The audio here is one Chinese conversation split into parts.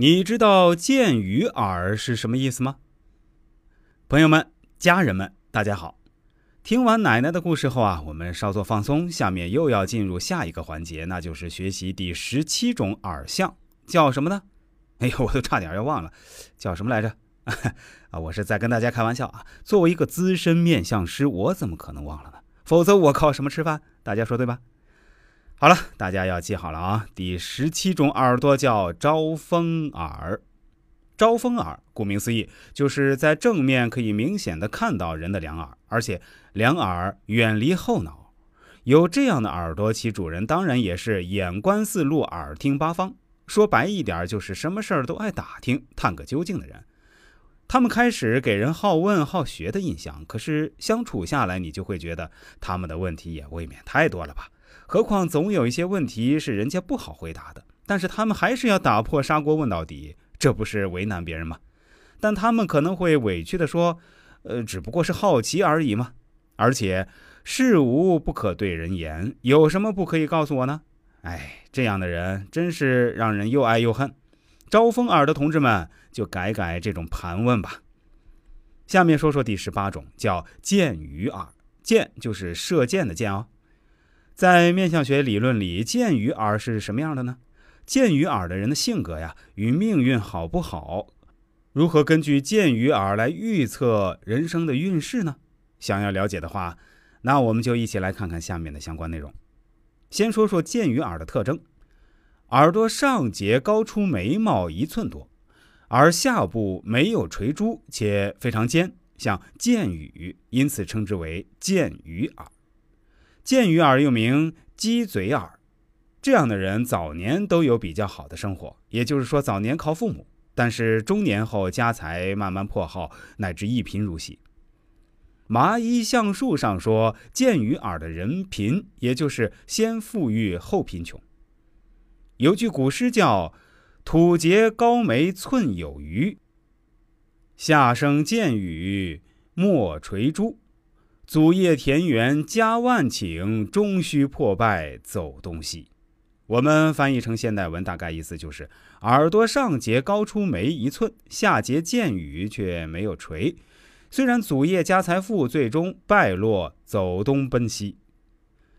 你知道“见于耳”是什么意思吗？朋友们、家人们，大家好！听完奶奶的故事后啊，我们稍作放松，下面又要进入下一个环节，那就是学习第十七种耳相，叫什么呢？哎呦，我都差点要忘了，叫什么来着？啊，我是在跟大家开玩笑啊！作为一个资深面相师，我怎么可能忘了呢？否则我靠什么吃饭？大家说对吧？好了，大家要记好了啊！第十七种耳朵叫招风耳。招风耳，顾名思义，就是在正面可以明显的看到人的两耳，而且两耳远离后脑。有这样的耳朵，其主人当然也是眼观四路，耳听八方。说白一点，就是什么事儿都爱打听、探个究竟的人。他们开始给人好问好学的印象，可是相处下来，你就会觉得他们的问题也未免太多了吧？何况总有一些问题是人家不好回答的，但是他们还是要打破砂锅问到底，这不是为难别人吗？但他们可能会委屈地说：“呃，只不过是好奇而已嘛。”而且事无不可对人言，有什么不可以告诉我呢？哎，这样的人真是让人又爱又恨。招风耳的同志们，就改改这种盘问吧。下面说说第十八种，叫箭鱼耳。箭就是射箭的箭哦。在面相学理论里，剑鱼耳是什么样的呢？剑鱼耳的人的性格呀，与命运好不好，如何根据剑鱼耳来预测人生的运势呢？想要了解的话，那我们就一起来看看下面的相关内容。先说说剑鱼耳的特征：耳朵上节高出眉毛一寸多，而下部没有垂珠，且非常尖，像剑鱼，因此称之为剑鱼耳。剑鱼耳又名鸡嘴耳，这样的人早年都有比较好的生活，也就是说早年靠父母，但是中年后家财慢慢破耗，乃至一贫如洗。麻衣相术上说，剑鱼耳的人贫，也就是先富裕后贫穷。有句古诗叫“土结高眉寸有余，下生剑雨莫垂珠”。祖业田园家万顷，终须破败走东西。我们翻译成现代文，大概意思就是：耳朵上节高出眉一寸，下节见羽却没有垂。虽然祖业家财富，最终败落走东奔西。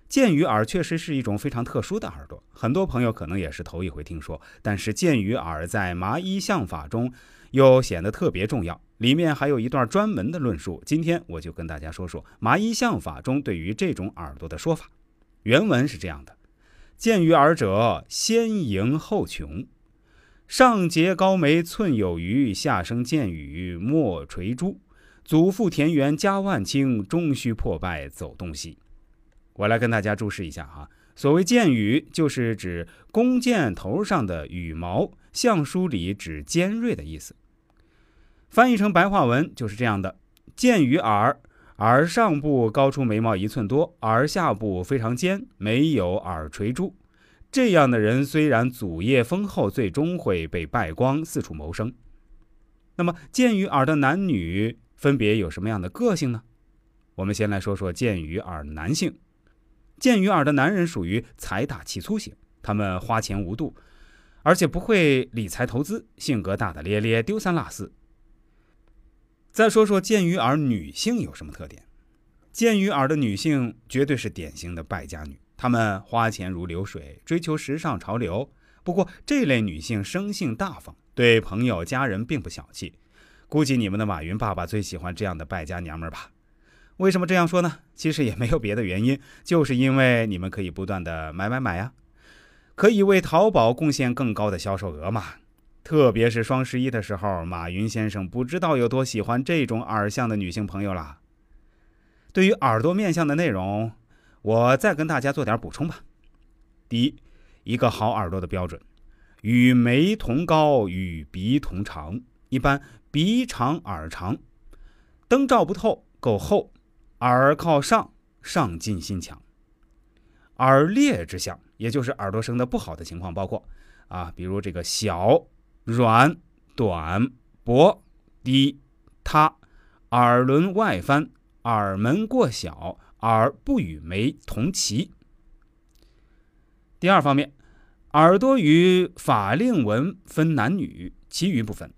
剑鱼耳确实是一种非常特殊的耳朵，很多朋友可能也是头一回听说。但是剑鱼耳在麻衣相法中又显得特别重要。里面还有一段专门的论述，今天我就跟大家说说麻衣相法中对于这种耳朵的说法。原文是这样的：见于耳者，先盈后穷，上结高眉寸有余，下生剑羽莫垂珠。祖父田园家万顷，终须破败走东西。我来跟大家注释一下哈，所谓剑羽，就是指弓箭头上的羽毛，相书里指尖锐的意思。翻译成白话文就是这样的：见于耳，耳上部高出眉毛一寸多，耳下部非常尖，没有耳垂珠。这样的人虽然祖业丰厚，最终会被败光，四处谋生。那么，见于耳的男女分别有什么样的个性呢？我们先来说说见于耳男性。见于耳的男人属于财大气粗型，他们花钱无度，而且不会理财投资，性格大大咧咧，丢三落四。再说说剑鱼耳女性有什么特点？剑鱼耳的女性绝对是典型的败家女，她们花钱如流水，追求时尚潮流。不过这类女性生性大方，对朋友家人并不小气。估计你们的马云爸爸最喜欢这样的败家娘们儿吧？为什么这样说呢？其实也没有别的原因，就是因为你们可以不断的买买买呀，可以为淘宝贡献更高的销售额嘛。特别是双十一的时候，马云先生不知道有多喜欢这种耳相的女性朋友了。对于耳朵面相的内容，我再跟大家做点补充吧。第一，一个好耳朵的标准，与眉同高，与鼻同长。一般鼻长耳长，灯照不透，够厚，耳靠上，上进心强。耳裂之相，也就是耳朵生的不好的情况，包括啊，比如这个小。软、短、薄、低、塌，耳轮外翻，耳门过小，耳不与眉同齐。第二方面，耳朵与法令纹分男女，其余不分。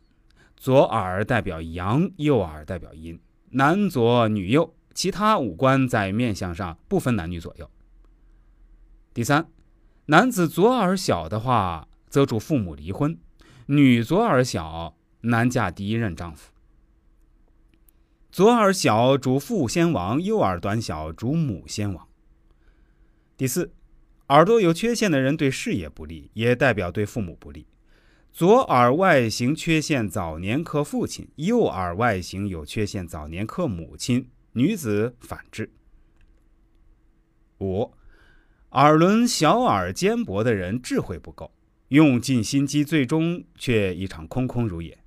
左耳代表阳，右耳代表阴，男左女右。其他五官在面相上不分男女左右。第三，男子左耳小的话，则主父母离婚；女左耳小，难嫁第一任丈夫。左耳小主父先亡，右耳短小主母先亡。第四，耳朵有缺陷的人对事业不利，也代表对父母不利。左耳外形缺陷，早年克父亲；右耳外形有缺陷，早年克母亲。女子反之。五，耳轮小、耳尖薄的人智慧不够，用尽心机，最终却一场空空如也。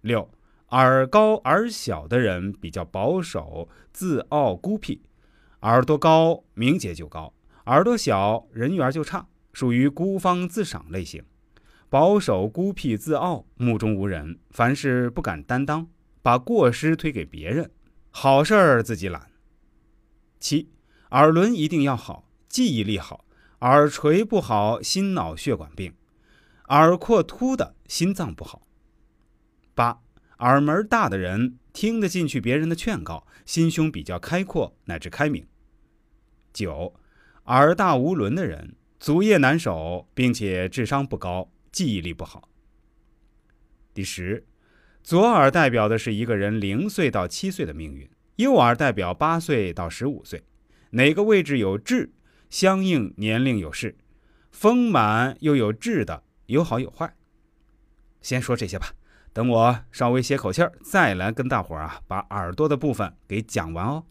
六，耳高耳小的人比较保守、自傲、孤僻，耳朵高名节就高，耳朵小人缘就差，属于孤芳自赏类型。保守、孤僻、自傲，目中无人，凡事不敢担当，把过失推给别人。好事儿自己揽。七，耳轮一定要好，记忆力好；耳垂不好，心脑血管病；耳廓凸的，心脏不好。八，耳门大的人听得进去别人的劝告，心胸比较开阔乃至开明。九，耳大无轮的人足业难守，并且智商不高，记忆力不好。第十。左耳代表的是一个人零岁到七岁的命运，右耳代表八岁到十五岁。哪个位置有痣，相应年龄有势。丰满又有质的，有好有坏。先说这些吧，等我稍微歇口气儿，再来跟大伙儿啊把耳朵的部分给讲完哦。